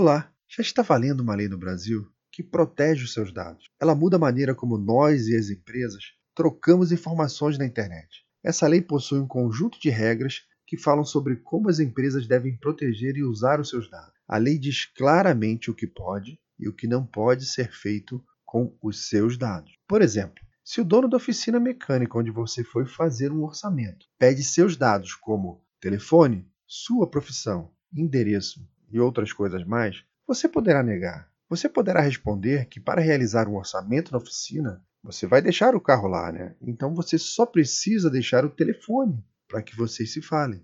Olá! Já está valendo uma lei no Brasil que protege os seus dados. Ela muda a maneira como nós e as empresas trocamos informações na internet. Essa lei possui um conjunto de regras que falam sobre como as empresas devem proteger e usar os seus dados. A lei diz claramente o que pode e o que não pode ser feito com os seus dados. Por exemplo, se o dono da oficina mecânica onde você foi fazer um orçamento pede seus dados como telefone, sua profissão, endereço e outras coisas mais, você poderá negar. Você poderá responder que para realizar um orçamento na oficina, você vai deixar o carro lá, né? Então você só precisa deixar o telefone para que vocês se falem.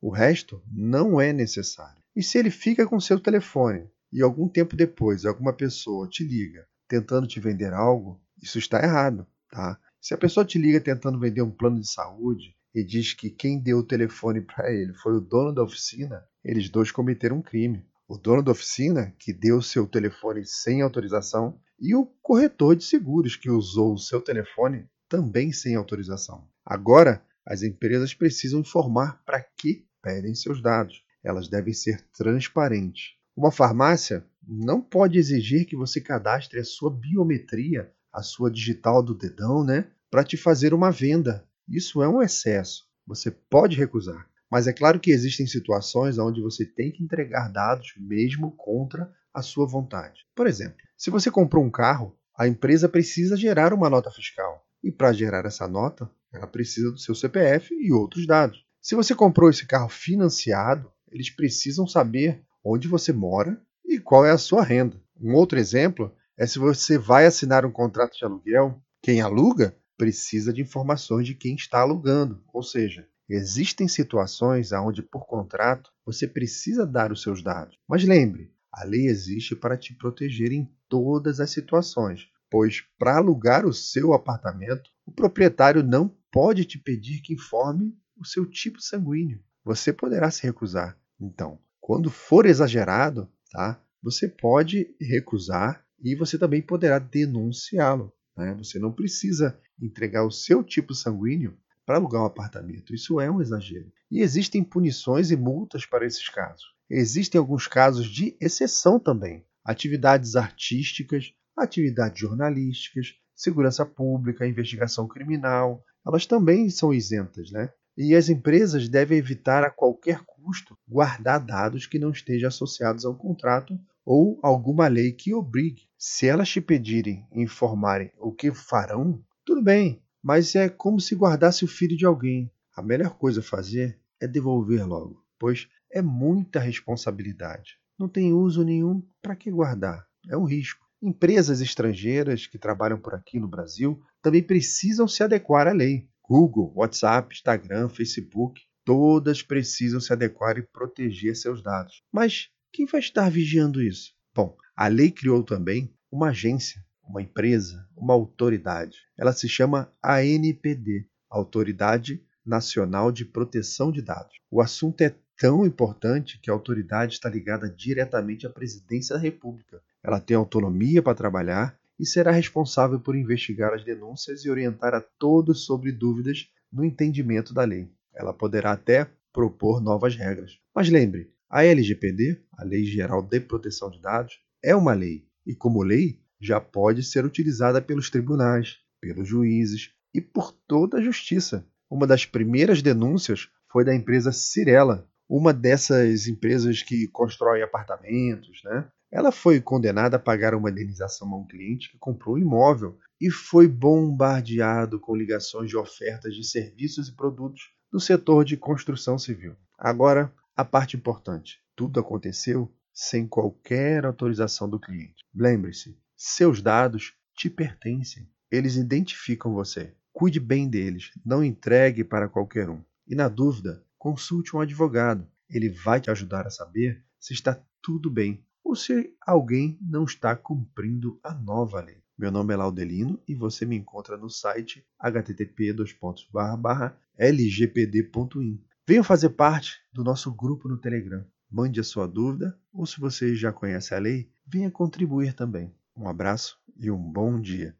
O resto não é necessário. E se ele fica com seu telefone e algum tempo depois alguma pessoa te liga tentando te vender algo, isso está errado. Tá? Se a pessoa te liga tentando vender um plano de saúde e diz que quem deu o telefone para ele foi o dono da oficina, eles dois cometeram um crime. O dono da oficina, que deu seu telefone sem autorização, e o corretor de seguros, que usou o seu telefone também sem autorização. Agora, as empresas precisam informar para que pedem seus dados. Elas devem ser transparentes. Uma farmácia não pode exigir que você cadastre a sua biometria a sua digital do dedão, né, para te fazer uma venda. Isso é um excesso. Você pode recusar. Mas é claro que existem situações onde você tem que entregar dados mesmo contra a sua vontade. Por exemplo, se você comprou um carro, a empresa precisa gerar uma nota fiscal. E para gerar essa nota, ela precisa do seu CPF e outros dados. Se você comprou esse carro financiado, eles precisam saber onde você mora e qual é a sua renda. Um outro exemplo é se você vai assinar um contrato de aluguel, quem aluga precisa de informações de quem está alugando, ou seja, existem situações onde por contrato você precisa dar os seus dados. Mas lembre, a lei existe para te proteger em todas as situações, pois para alugar o seu apartamento, o proprietário não pode te pedir que informe o seu tipo sanguíneo. Você poderá se recusar. Então, quando for exagerado, tá? Você pode recusar e você também poderá denunciá-lo. Né? Você não precisa entregar o seu tipo sanguíneo para alugar um apartamento. Isso é um exagero. E existem punições e multas para esses casos. Existem alguns casos de exceção também. Atividades artísticas, atividades jornalísticas, segurança pública, investigação criminal, elas também são isentas, né? E as empresas devem evitar a qualquer custo guardar dados que não estejam associados ao contrato ou alguma lei que obrigue. Se elas te pedirem informarem o que farão, tudo bem, mas é como se guardasse o filho de alguém. A melhor coisa a fazer é devolver logo, pois é muita responsabilidade. Não tem uso nenhum para que guardar. É um risco. Empresas estrangeiras que trabalham por aqui no Brasil também precisam se adequar à lei. Google, WhatsApp, Instagram, Facebook, todas precisam se adequar e proteger seus dados. Mas quem vai estar vigiando isso? Bom, a lei criou também uma agência, uma empresa, uma autoridade. Ela se chama ANPD Autoridade Nacional de Proteção de Dados. O assunto é tão importante que a autoridade está ligada diretamente à presidência da República. Ela tem autonomia para trabalhar e será responsável por investigar as denúncias e orientar a todos sobre dúvidas no entendimento da lei. Ela poderá até propor novas regras. Mas lembre, a LGPD, a Lei Geral de Proteção de Dados, é uma lei e, como lei, já pode ser utilizada pelos tribunais, pelos juízes e por toda a justiça. Uma das primeiras denúncias foi da empresa Cirela, uma dessas empresas que constrói apartamentos, né? Ela foi condenada a pagar uma indenização a um cliente que comprou um imóvel e foi bombardeado com ligações de ofertas de serviços e produtos do setor de construção civil. Agora, a parte importante: tudo aconteceu sem qualquer autorização do cliente. Lembre-se, seus dados te pertencem. Eles identificam você. Cuide bem deles, não entregue para qualquer um. E na dúvida, consulte um advogado. Ele vai te ajudar a saber se está tudo bem ou se alguém não está cumprindo a nova lei. Meu nome é Laudelino e você me encontra no site http://lgpd.in. Venha fazer parte do nosso grupo no Telegram. Mande a sua dúvida ou, se você já conhece a lei, venha contribuir também. Um abraço e um bom dia.